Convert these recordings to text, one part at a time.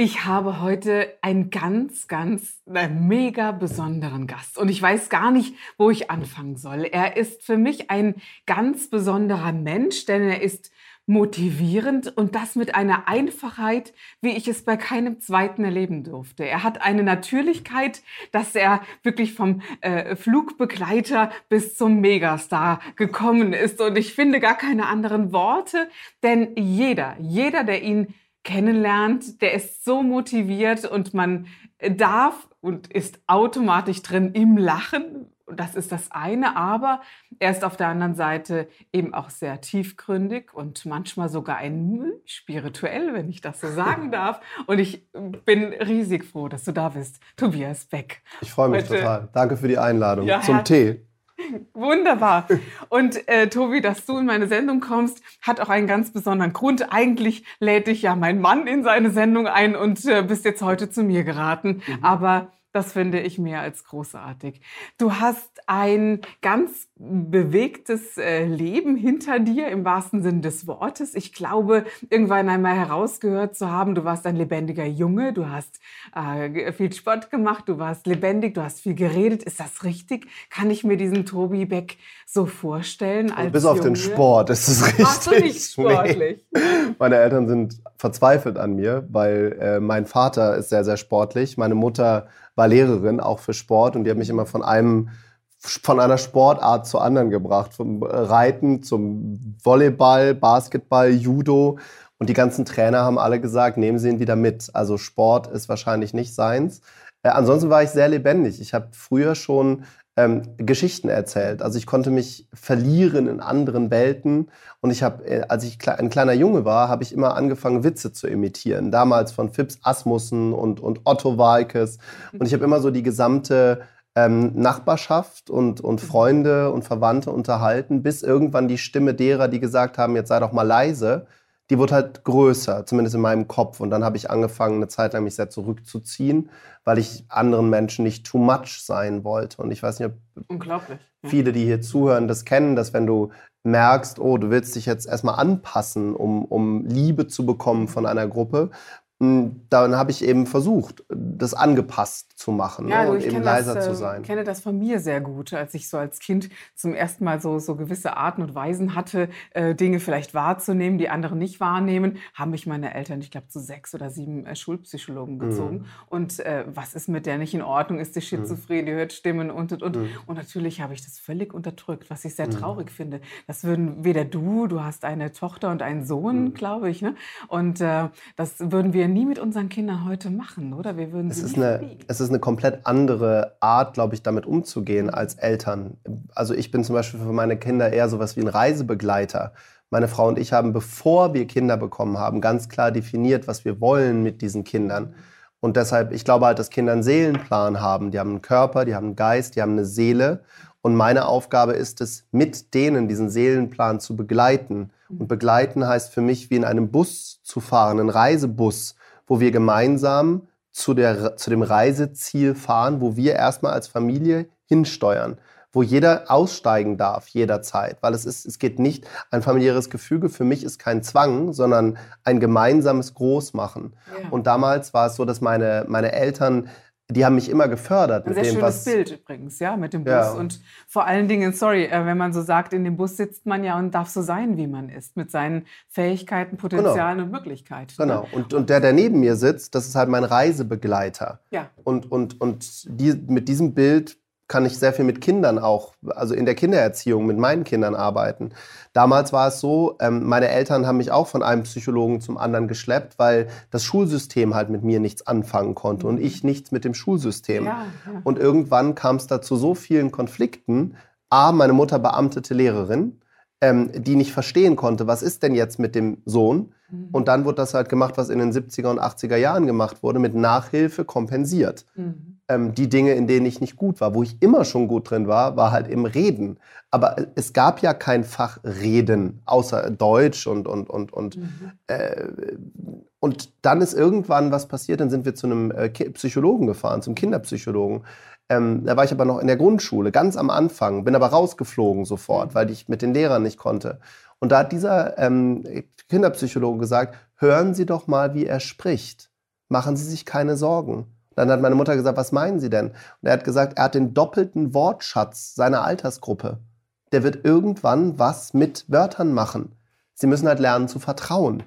Ich habe heute einen ganz, ganz äh, mega besonderen Gast und ich weiß gar nicht, wo ich anfangen soll. Er ist für mich ein ganz besonderer Mensch, denn er ist motivierend und das mit einer Einfachheit, wie ich es bei keinem zweiten erleben durfte. Er hat eine Natürlichkeit, dass er wirklich vom äh, Flugbegleiter bis zum Megastar gekommen ist und ich finde gar keine anderen Worte, denn jeder, jeder, der ihn kennenlernt, der ist so motiviert und man darf und ist automatisch drin im Lachen. Das ist das eine, aber er ist auf der anderen Seite eben auch sehr tiefgründig und manchmal sogar ein spirituell, wenn ich das so sagen darf. Und ich bin riesig froh, dass du da bist, Tobias Beck. Ich freue mich Heute. total. Danke für die Einladung ja, zum Tee. Wunderbar. Und äh, Tobi, dass du in meine Sendung kommst, hat auch einen ganz besonderen Grund. Eigentlich lädt dich ja mein Mann in seine Sendung ein und äh, bist jetzt heute zu mir geraten. Mhm. Aber das finde ich mehr als großartig. Du hast ein ganz bewegtes äh, Leben hinter dir im wahrsten Sinne des Wortes. Ich glaube, irgendwann einmal herausgehört zu haben, du warst ein lebendiger Junge, du hast äh, viel Sport gemacht, du warst lebendig, du hast viel geredet. Ist das richtig? Kann ich mir diesen Tobi Beck so vorstellen? Als Bis auf Junge? den Sport ist es richtig. Machst du nicht sportlich? Nee. Meine Eltern sind verzweifelt an mir, weil äh, mein Vater ist sehr, sehr sportlich. Meine Mutter war Lehrerin auch für Sport und die hat mich immer von einem von einer Sportart zur anderen gebracht, vom Reiten zum Volleyball, Basketball, Judo und die ganzen Trainer haben alle gesagt, nehmen Sie ihn wieder mit. Also Sport ist wahrscheinlich nicht seins. Äh, ansonsten war ich sehr lebendig. Ich habe früher schon ähm, Geschichten erzählt. Also ich konnte mich verlieren in anderen Welten. Und ich habe, äh, als ich ein kleiner Junge war, habe ich immer angefangen, Witze zu imitieren. Damals von Phipps Asmussen und, und Otto Walkes. Und ich habe immer so die gesamte ähm, Nachbarschaft und, und Freunde und Verwandte unterhalten, bis irgendwann die Stimme derer, die gesagt haben, jetzt sei doch mal leise, die wurde halt größer, zumindest in meinem Kopf. Und dann habe ich angefangen, eine Zeit lang mich sehr zurückzuziehen, weil ich anderen Menschen nicht too much sein wollte. Und ich weiß nicht, ob viele, die hier zuhören, das kennen, dass wenn du merkst, oh, du willst dich jetzt erstmal anpassen, um, um Liebe zu bekommen von einer Gruppe, hm, dann habe ich eben versucht, das angepasst zu machen ja, ne, und eben leiser das, zu ähm, sein. Ich kenne das von mir sehr gut, als ich so als Kind zum ersten Mal so, so gewisse Arten und Weisen hatte, äh, Dinge vielleicht wahrzunehmen, die andere nicht wahrnehmen, haben mich meine Eltern, ich glaube, zu sechs oder sieben äh, Schulpsychologen mhm. gezogen. Mhm. Und äh, was ist mit der nicht in Ordnung? Ist die mhm. schizophren, die hört Stimmen und und und. Mhm. Und natürlich habe ich das völlig unterdrückt, was ich sehr mhm. traurig finde. Das würden weder du, du hast eine Tochter und einen Sohn, mhm. glaube ich, ne? und äh, das würden wir nie mit unseren Kindern heute machen, oder? Wir würden es, ist eine, es ist eine komplett andere Art, glaube ich, damit umzugehen als Eltern. Also ich bin zum Beispiel für meine Kinder eher sowas wie ein Reisebegleiter. Meine Frau und ich haben, bevor wir Kinder bekommen haben, ganz klar definiert, was wir wollen mit diesen Kindern. Und deshalb, ich glaube halt, dass Kinder einen Seelenplan haben. Die haben einen Körper, die haben einen Geist, die haben eine Seele. Und meine Aufgabe ist es, mit denen diesen Seelenplan zu begleiten. Und begleiten heißt für mich, wie in einem Bus zu fahren, einen Reisebus wo wir gemeinsam zu, der, zu dem Reiseziel fahren, wo wir erstmal als Familie hinsteuern, wo jeder aussteigen darf jederzeit, weil es ist, es geht nicht ein familiäres Gefüge. Für mich ist kein Zwang, sondern ein gemeinsames Großmachen. Ja. Und damals war es so, dass meine, meine Eltern die haben mich immer gefördert. Ein sehr dem, schönes Bild übrigens, ja, mit dem Bus. Ja. Und vor allen Dingen, sorry, äh, wenn man so sagt, in dem Bus sitzt man ja und darf so sein, wie man ist, mit seinen Fähigkeiten, Potenzialen genau. und Möglichkeiten. Ne? Genau. Und, und der, der neben mir sitzt, das ist halt mein Reisebegleiter. Ja. Und, und, und die, mit diesem Bild kann ich sehr viel mit Kindern auch, also in der Kindererziehung mit meinen Kindern arbeiten. Damals war es so, ähm, meine Eltern haben mich auch von einem Psychologen zum anderen geschleppt, weil das Schulsystem halt mit mir nichts anfangen konnte und ich nichts mit dem Schulsystem. Ja, ja. Und irgendwann kam es da zu so vielen Konflikten. A, meine Mutter beamtete Lehrerin. ähm, die nicht verstehen konnte, was ist denn jetzt mit dem Sohn? Mhm. Und dann wurde das halt gemacht, was in den 70er und 80er Jahren gemacht wurde, mit Nachhilfe kompensiert. Mhm. Ähm, die Dinge, in denen ich nicht gut war, wo ich immer schon gut drin war, war halt im Reden. Aber es gab ja kein Fach Reden, außer Deutsch und, und, und, und, mhm. äh, und dann ist irgendwann was passiert, dann sind wir zu einem äh, Psychologen gefahren, zum Kinderpsychologen. Ähm, da war ich aber noch in der Grundschule, ganz am Anfang, bin aber rausgeflogen sofort, weil ich mit den Lehrern nicht konnte. Und da hat dieser ähm, Kinderpsychologe gesagt, hören Sie doch mal, wie er spricht. Machen Sie sich keine Sorgen. Dann hat meine Mutter gesagt, was meinen Sie denn? Und er hat gesagt, er hat den doppelten Wortschatz seiner Altersgruppe. Der wird irgendwann was mit Wörtern machen. Sie müssen halt lernen zu vertrauen.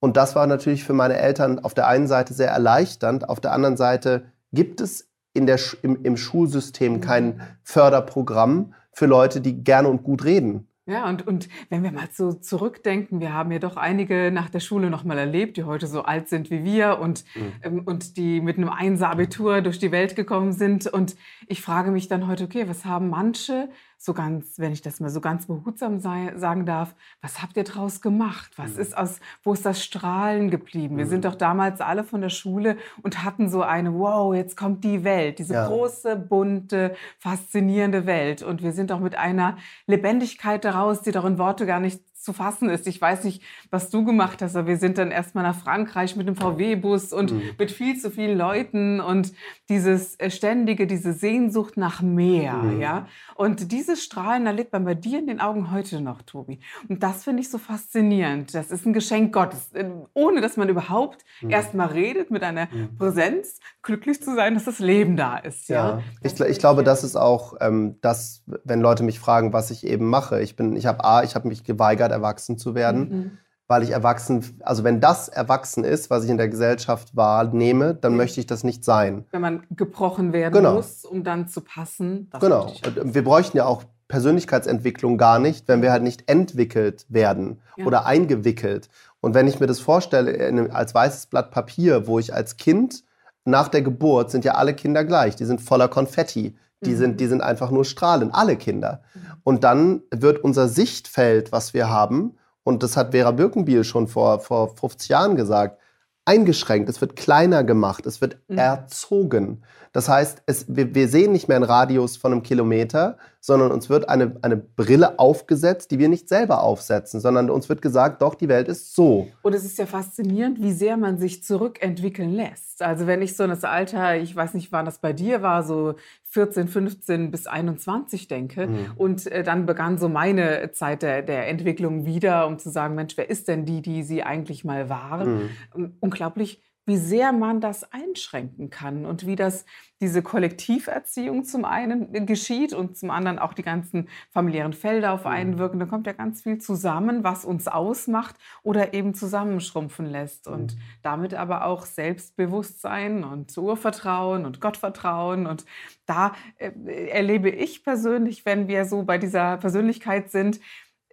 Und das war natürlich für meine Eltern auf der einen Seite sehr erleichternd, auf der anderen Seite gibt es in der, im, im Schulsystem kein Förderprogramm für Leute, die gerne und gut reden. Ja, und, und wenn wir mal so zurückdenken, wir haben ja doch einige nach der Schule noch mal erlebt, die heute so alt sind wie wir und, mhm. ähm, und die mit einem Einser-Abitur durch die Welt gekommen sind. Und ich frage mich dann heute, okay, was haben manche so ganz, wenn ich das mal so ganz behutsam sei, sagen darf, was habt ihr draus gemacht? Was mhm. ist aus, wo ist das Strahlen geblieben? Mhm. Wir sind mhm. doch damals alle von der Schule und hatten so eine, wow, jetzt kommt die Welt, diese ja. große, bunte, faszinierende Welt. Und wir sind doch mit einer Lebendigkeit daraus, die doch in Worte gar nicht zu fassen ist. Ich weiß nicht, was du gemacht hast, aber wir sind dann erstmal nach Frankreich mit dem VW-Bus und mhm. mit viel zu vielen Leuten und dieses äh, ständige, diese Sehnsucht nach mehr, mhm. ja. Und dieses Strahlen erlebt man bei dir in den Augen heute noch, Tobi. Und das finde ich so faszinierend. Das ist ein Geschenk Gottes, äh, ohne dass man überhaupt mhm. erstmal redet mit einer mhm. Präsenz, glücklich zu sein, dass das Leben da ist. Ja, ja. Ich, ich, glaube, das ist auch ähm, das, wenn Leute mich fragen, was ich eben mache. Ich bin, ich habe A, ich habe mich geweigert, erwachsen zu werden. Mhm. Weil ich erwachsen, also wenn das erwachsen ist, was ich in der Gesellschaft wahrnehme, dann mhm. möchte ich das nicht sein. Wenn man gebrochen werden genau. muss, um dann zu passen. genau. Wir bräuchten ja auch Persönlichkeitsentwicklung gar nicht, wenn wir halt nicht entwickelt werden ja. oder eingewickelt. Und wenn ich mir das vorstelle als weißes Blatt Papier, wo ich als Kind nach der Geburt sind ja alle Kinder gleich, die sind voller Konfetti. Die, mhm. sind, die sind einfach nur strahlend, alle Kinder. Mhm. Und dann wird unser Sichtfeld, was wir haben, und das hat Vera Birkenbiel schon vor, vor 50 Jahren gesagt, eingeschränkt, es wird kleiner gemacht, es wird mhm. erzogen. Das heißt, es, wir, wir, sehen nicht mehr einen Radius von einem Kilometer, sondern uns wird eine, eine Brille aufgesetzt, die wir nicht selber aufsetzen, sondern uns wird gesagt, doch, die Welt ist so. Und es ist ja faszinierend, wie sehr man sich zurückentwickeln lässt. Also wenn ich so das Alter, ich weiß nicht, wann das bei dir war, so 14, 15 bis 21 denke. Mhm. Und äh, dann begann so meine Zeit der, der Entwicklung wieder, um zu sagen, Mensch, wer ist denn die, die sie eigentlich mal war? Mhm. Unglaublich, wie sehr man das einschränken kann und wie das diese Kollektiverziehung zum einen geschieht und zum anderen auch die ganzen familiären Felder auf einen mhm. wirken. Da kommt ja ganz viel zusammen, was uns ausmacht oder eben zusammenschrumpfen lässt und mhm. damit aber auch Selbstbewusstsein und Urvertrauen und Gottvertrauen. Und da äh, erlebe ich persönlich, wenn wir so bei dieser Persönlichkeit sind,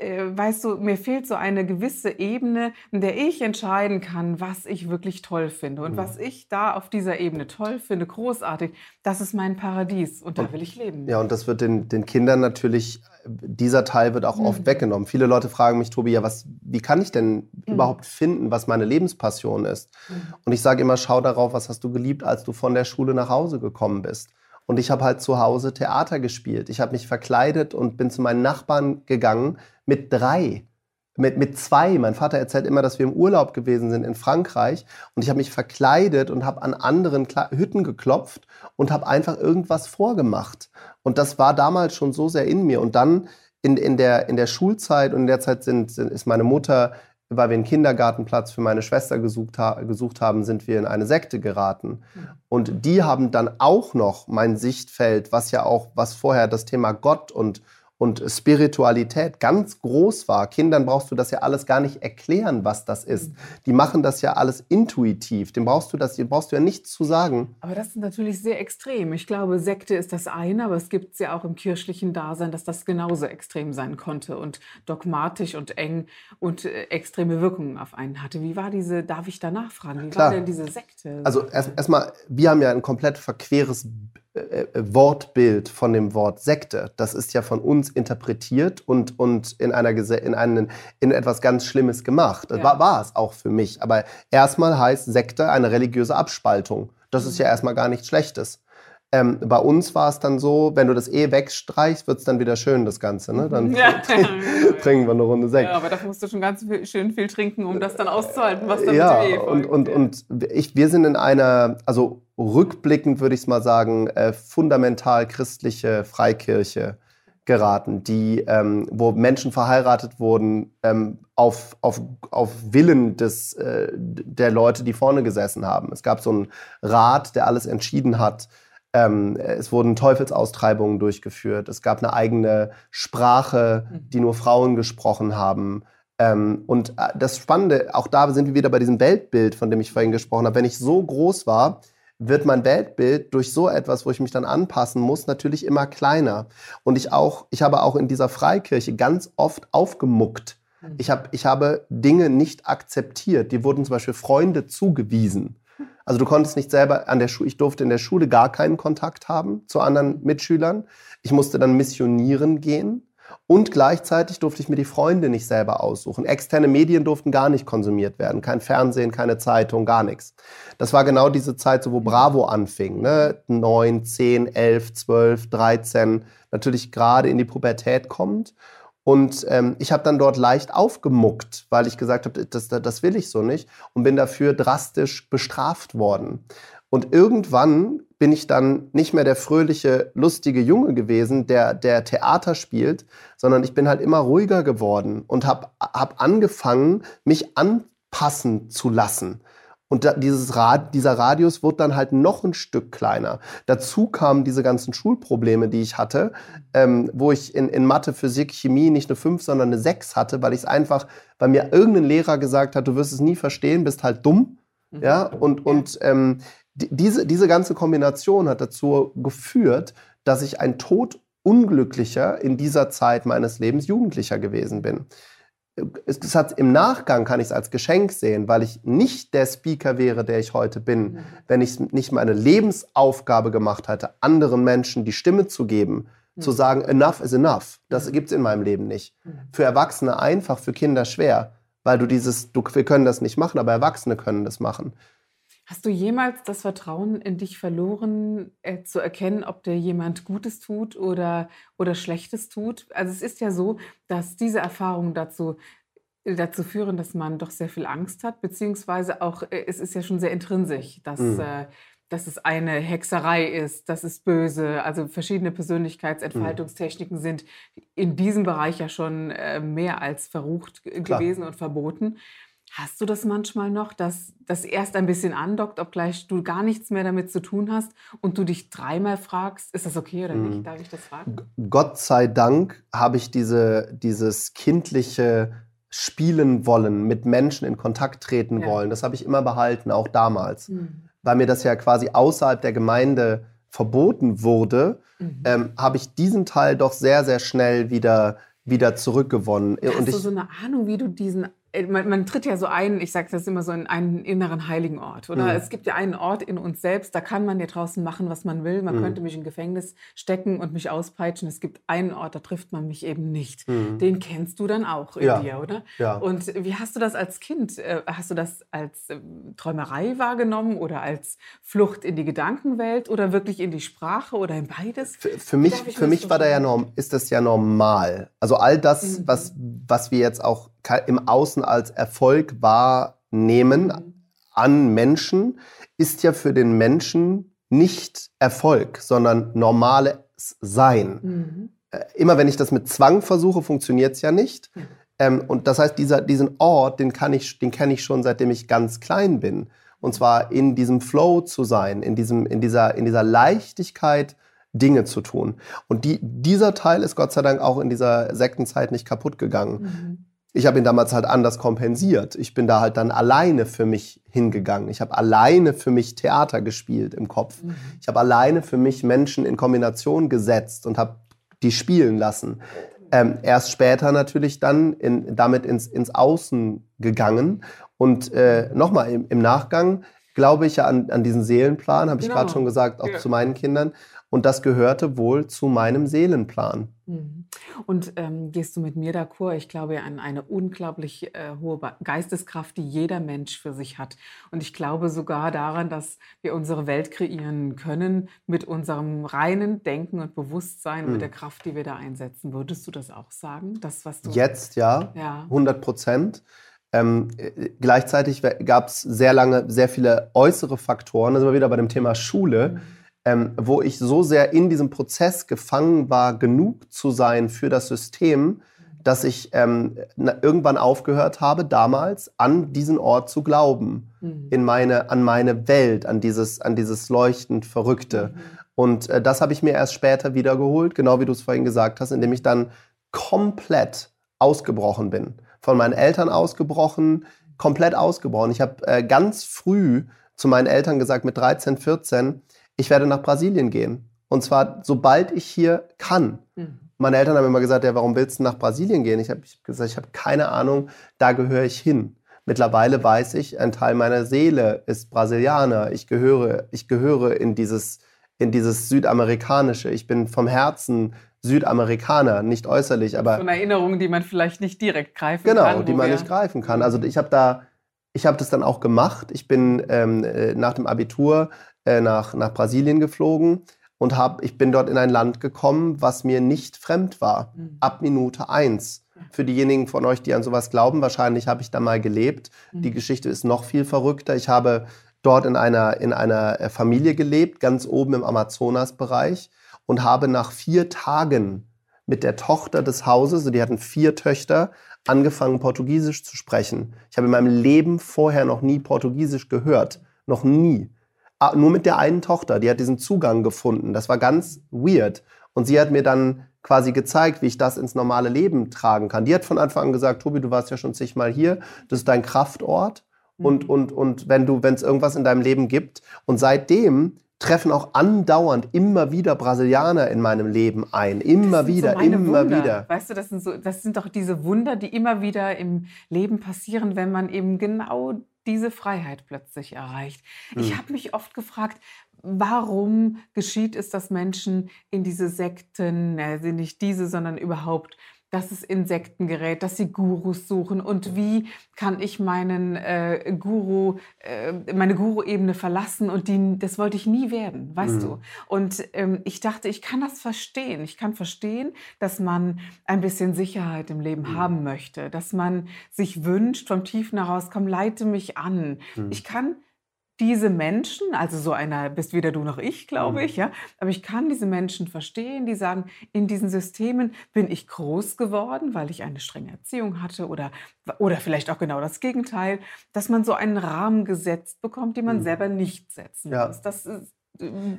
weißt du, mir fehlt so eine gewisse Ebene, in der ich entscheiden kann, was ich wirklich toll finde. Und mhm. was ich da auf dieser Ebene toll finde, großartig, das ist mein Paradies und da will ich leben. Ja, und das wird den, den Kindern natürlich, dieser Teil wird auch mhm. oft weggenommen. Viele Leute fragen mich, Tobi, ja, was, wie kann ich denn mhm. überhaupt finden, was meine Lebenspassion ist? Mhm. Und ich sage immer, schau darauf, was hast du geliebt, als du von der Schule nach Hause gekommen bist. Und ich habe halt zu Hause Theater gespielt. Ich habe mich verkleidet und bin zu meinen Nachbarn gegangen mit drei. Mit, mit zwei. Mein Vater erzählt immer, dass wir im Urlaub gewesen sind in Frankreich und ich habe mich verkleidet und habe an anderen Kla Hütten geklopft und habe einfach irgendwas vorgemacht. Und das war damals schon so sehr in mir. Und dann in, in, der, in der Schulzeit und in der Zeit sind, sind, ist meine Mutter weil wir einen Kindergartenplatz für meine Schwester gesucht, ha gesucht haben, sind wir in eine Sekte geraten. Und die haben dann auch noch mein Sichtfeld, was ja auch, was vorher das Thema Gott und und Spiritualität ganz groß war. Kindern brauchst du das ja alles gar nicht erklären, was das ist. Die machen das ja alles intuitiv. Dem brauchst du das, dem brauchst du ja nichts zu sagen. Aber das ist natürlich sehr extrem. Ich glaube, Sekte ist das eine, aber es gibt es ja auch im kirchlichen Dasein, dass das genauso extrem sein konnte und dogmatisch und eng und äh, extreme Wirkungen auf einen hatte. Wie war diese, darf ich da nachfragen, wie Klar. war denn diese Sekte? Also erstmal, erst wir haben ja ein komplett verqueres äh, Wortbild von dem Wort Sekte. Das ist ja von uns interpretiert und, und in, einer, in, einen, in etwas ganz Schlimmes gemacht. Ja. war, war es auch für mich. Aber erstmal heißt Sekte eine religiöse Abspaltung. Das ist ja mhm. erstmal gar nichts Schlechtes. Ähm, bei uns war es dann so, wenn du das E wegstreichst, wird es dann wieder schön, das Ganze. Ne? Dann ja. trinken wir eine Runde Sekt. Ja, aber da musst du schon ganz viel, schön viel trinken, um das dann auszuhalten, was dann ja, mit dem E folgt. Und, und, und ich, wir sind in einer, also rückblickend würde ich es mal sagen, äh, fundamental christliche Freikirche geraten, die, ähm, wo Menschen verheiratet wurden ähm, auf, auf, auf Willen des, äh, der Leute, die vorne gesessen haben. Es gab so einen Rat, der alles entschieden hat. Ähm, es wurden Teufelsaustreibungen durchgeführt. Es gab eine eigene Sprache, mhm. die nur Frauen gesprochen haben. Ähm, und äh, das Spannende, auch da sind wir wieder bei diesem Weltbild, von dem ich vorhin gesprochen habe. Wenn ich so groß war, wird mein Weltbild durch so etwas, wo ich mich dann anpassen muss, natürlich immer kleiner. Und ich auch, ich habe auch in dieser Freikirche ganz oft aufgemuckt. Mhm. Ich, hab, ich habe Dinge nicht akzeptiert. Die wurden zum Beispiel Freunde zugewiesen. Also du konntest nicht selber an der Schule, ich durfte in der Schule gar keinen Kontakt haben zu anderen Mitschülern. Ich musste dann missionieren gehen. Und gleichzeitig durfte ich mir die Freunde nicht selber aussuchen. Externe Medien durften gar nicht konsumiert werden. Kein Fernsehen, keine Zeitung, gar nichts. Das war genau diese Zeit, so, wo Bravo anfing. Ne? 9, 10, 11, 12, 13. Natürlich gerade in die Pubertät kommt. Und ähm, ich habe dann dort leicht aufgemuckt, weil ich gesagt habe, das, das will ich so nicht und bin dafür drastisch bestraft worden. Und irgendwann bin ich dann nicht mehr der fröhliche, lustige Junge gewesen, der, der Theater spielt, sondern ich bin halt immer ruhiger geworden und habe hab angefangen, mich anpassen zu lassen. Und dieses Rad, dieser Radius wird dann halt noch ein Stück kleiner. Dazu kamen diese ganzen Schulprobleme, die ich hatte, ähm, wo ich in, in Mathe, Physik, Chemie nicht eine 5, sondern eine 6 hatte, weil ich es einfach, weil mir irgendein Lehrer gesagt hat, du wirst es nie verstehen, bist halt dumm. Mhm. Ja, und, und ähm, diese, diese ganze Kombination hat dazu geführt, dass ich ein todunglücklicher in dieser Zeit meines Lebens Jugendlicher gewesen bin es hat, im Nachgang kann ich es als Geschenk sehen, weil ich nicht der Speaker wäre, der ich heute bin, mhm. wenn ich nicht meine Lebensaufgabe gemacht hätte, anderen Menschen die Stimme zu geben, mhm. zu sagen, enough is enough. Das mhm. gibt es in meinem Leben nicht. Mhm. Für Erwachsene einfach, für Kinder schwer, weil du dieses, du, wir können das nicht machen, aber Erwachsene können das machen. Hast du jemals das Vertrauen in dich verloren, äh, zu erkennen, ob dir jemand Gutes tut oder, oder Schlechtes tut? Also es ist ja so, dass diese Erfahrungen dazu, dazu führen, dass man doch sehr viel Angst hat, beziehungsweise auch, äh, es ist ja schon sehr intrinsisch, dass, mhm. äh, dass es eine Hexerei ist, dass es böse, also verschiedene Persönlichkeitsentfaltungstechniken mhm. sind in diesem Bereich ja schon äh, mehr als verrucht Klar. gewesen und verboten. Hast du das manchmal noch, dass das erst ein bisschen andockt, obgleich du gar nichts mehr damit zu tun hast und du dich dreimal fragst, ist das okay oder nicht? Mhm. Darf ich das fragen? Gott sei Dank habe ich diese, dieses kindliche Spielen wollen, mit Menschen in Kontakt treten ja. wollen. Das habe ich immer behalten, auch damals. Mhm. Weil mir das ja quasi außerhalb der Gemeinde verboten wurde, mhm. ähm, habe ich diesen Teil doch sehr, sehr schnell wieder wieder zurückgewonnen. Hast und ich, du so eine Ahnung, wie du diesen man, man, tritt ja so ein, ich sage das immer so, in einen inneren heiligen Ort. Oder mhm. es gibt ja einen Ort in uns selbst, da kann man ja draußen machen, was man will. Man mhm. könnte mich in Gefängnis stecken und mich auspeitschen. Es gibt einen Ort, da trifft man mich eben nicht. Mhm. Den kennst du dann auch in ja. dir, oder? Ja. Und wie hast du das als Kind? Äh, hast du das als ähm, Träumerei wahrgenommen oder als Flucht in die Gedankenwelt oder wirklich in die Sprache oder in beides? Für, für mich, für mich war da ja norm, ist das ja normal. Also all das, mhm. was, was wir jetzt auch im Außen als Erfolg wahrnehmen an Menschen, ist ja für den Menschen nicht Erfolg, sondern normales Sein. Mhm. Äh, immer wenn ich das mit Zwang versuche, funktioniert es ja nicht. Mhm. Ähm, und das heißt, dieser, diesen Ort, den, kann ich, den kenne ich schon, seitdem ich ganz klein bin. Und zwar in diesem Flow zu sein, in, diesem, in, dieser, in dieser Leichtigkeit, Dinge zu tun. Und die, dieser Teil ist Gott sei Dank auch in dieser Sektenzeit nicht kaputt gegangen. Mhm ich habe ihn damals halt anders kompensiert. Ich bin da halt dann alleine für mich hingegangen. Ich habe alleine für mich Theater gespielt im Kopf. Mhm. Ich habe alleine für mich Menschen in Kombination gesetzt und habe die spielen lassen. Ähm, erst später natürlich dann in, damit ins, ins Außen gegangen. Und äh, nochmal im, im Nachgang glaube ich ja an, an diesen Seelenplan, habe ich genau. gerade schon gesagt, auch ja. zu meinen Kindern. Und das gehörte wohl zu meinem Seelenplan. Mhm. Und ähm, gehst du mit mir d'accord? Ich glaube an eine unglaublich äh, hohe Geisteskraft, die jeder Mensch für sich hat. Und ich glaube sogar daran, dass wir unsere Welt kreieren können mit unserem reinen Denken und Bewusstsein, mhm. mit der Kraft, die wir da einsetzen. Würdest du das auch sagen? Das, was du Jetzt ja, ja. 100 Prozent. Ähm, äh, gleichzeitig gab es sehr lange sehr viele äußere Faktoren. Da sind wir wieder bei dem Thema Schule. Mhm ähm, wo ich so sehr in diesem Prozess gefangen war, genug zu sein für das System, dass ich ähm, irgendwann aufgehört habe, damals an diesen Ort zu glauben, mhm. in meine, an meine Welt, an dieses, an dieses leuchtend Verrückte. Mhm. Und äh, das habe ich mir erst später wiedergeholt, genau wie du es vorhin gesagt hast, indem ich dann komplett ausgebrochen bin. Von meinen Eltern ausgebrochen, komplett ausgebrochen. Ich habe äh, ganz früh zu meinen Eltern gesagt, mit 13, 14, ich werde nach Brasilien gehen. Und zwar sobald ich hier kann. Mhm. Meine Eltern haben immer gesagt, ja, warum willst du nach Brasilien gehen? Ich habe gesagt, ich habe keine Ahnung, da gehöre ich hin. Mittlerweile weiß ich, ein Teil meiner Seele ist Brasilianer. Ich gehöre, ich gehöre in dieses, in dieses Südamerikanische. Ich bin vom Herzen Südamerikaner, nicht äußerlich, aber. So eine Erinnerung, die man vielleicht nicht direkt greifen genau, kann. Genau, die man nicht greifen kann. Also ich habe da, ich habe das dann auch gemacht. Ich bin ähm, äh, nach dem Abitur äh, nach, nach Brasilien geflogen und hab, ich bin dort in ein Land gekommen, was mir nicht fremd war. Mhm. Ab Minute eins. Für diejenigen von euch, die an sowas glauben, wahrscheinlich habe ich da mal gelebt. Mhm. Die Geschichte ist noch viel verrückter. Ich habe dort in einer, in einer äh, Familie gelebt, ganz oben im Amazonasbereich und habe nach vier Tagen mit der Tochter des Hauses, also die hatten vier Töchter, angefangen, Portugiesisch zu sprechen. Ich habe in meinem Leben vorher noch nie Portugiesisch gehört. Noch nie. Ah, nur mit der einen Tochter, die hat diesen Zugang gefunden. Das war ganz weird. Und sie hat mir dann quasi gezeigt, wie ich das ins normale Leben tragen kann. Die hat von Anfang an gesagt, Tobi, du warst ja schon zigmal hier, das ist dein Kraftort. Mhm. Und, und, und wenn du, wenn es irgendwas in deinem Leben gibt. Und seitdem treffen auch andauernd immer wieder Brasilianer in meinem Leben ein. Immer wieder, so immer Wunder. wieder. Weißt du, das sind, so, das sind doch diese Wunder, die immer wieder im Leben passieren, wenn man eben genau diese Freiheit plötzlich erreicht. Mhm. Ich habe mich oft gefragt, warum geschieht es, dass Menschen in diese Sekten, also nicht diese, sondern überhaupt dass es Insekten gerät, dass sie Gurus suchen und wie kann ich meinen äh, Guru, äh, meine Guru-Ebene verlassen und die, das wollte ich nie werden, weißt mhm. du. Und ähm, ich dachte, ich kann das verstehen. Ich kann verstehen, dass man ein bisschen Sicherheit im Leben mhm. haben möchte, dass man sich wünscht, vom Tiefen heraus, komm, leite mich an. Mhm. Ich kann diese Menschen, also so einer bist weder du noch ich, glaube mhm. ich, ja, aber ich kann diese Menschen verstehen, die sagen, in diesen Systemen bin ich groß geworden, weil ich eine strenge Erziehung hatte oder, oder vielleicht auch genau das Gegenteil, dass man so einen Rahmen gesetzt bekommt, den man mhm. selber nicht setzen ja. muss. Das ist,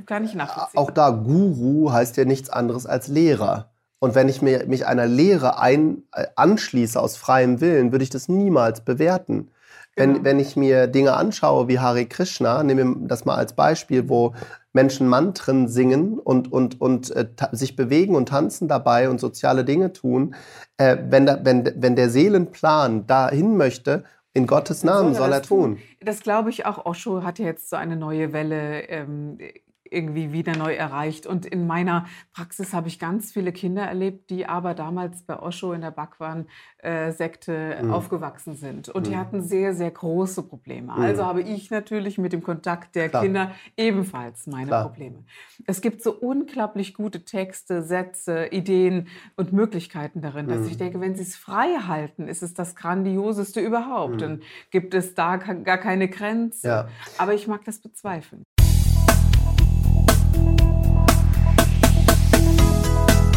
kann ich nachvollziehen. Auch da, Guru heißt ja nichts anderes als Lehrer. Und wenn ich mir, mich einer Lehre ein, äh, anschließe aus freiem Willen, würde ich das niemals bewerten. Wenn, genau. wenn ich mir Dinge anschaue wie Hare Krishna, nehmen wir das mal als Beispiel, wo Menschen Mantren singen und, und, und äh, sich bewegen und tanzen dabei und soziale Dinge tun, äh, wenn, da, wenn, wenn der Seelenplan dahin möchte, in Gottes Namen soll er, soll er tun. tun. Das glaube ich auch. Osho hat ja jetzt so eine neue Welle ähm, irgendwie wieder neu erreicht. Und in meiner Praxis habe ich ganz viele Kinder erlebt, die aber damals bei Osho in der Bhagwan-Sekte mhm. aufgewachsen sind. Und mhm. die hatten sehr, sehr große Probleme. Mhm. Also habe ich natürlich mit dem Kontakt der Klar. Kinder ebenfalls meine Klar. Probleme. Es gibt so unglaublich gute Texte, Sätze, Ideen und Möglichkeiten darin, dass ich mhm. denke, wenn sie es frei halten, ist es das Grandioseste überhaupt. Mhm. Dann gibt es da gar keine Grenze. Ja. Aber ich mag das bezweifeln.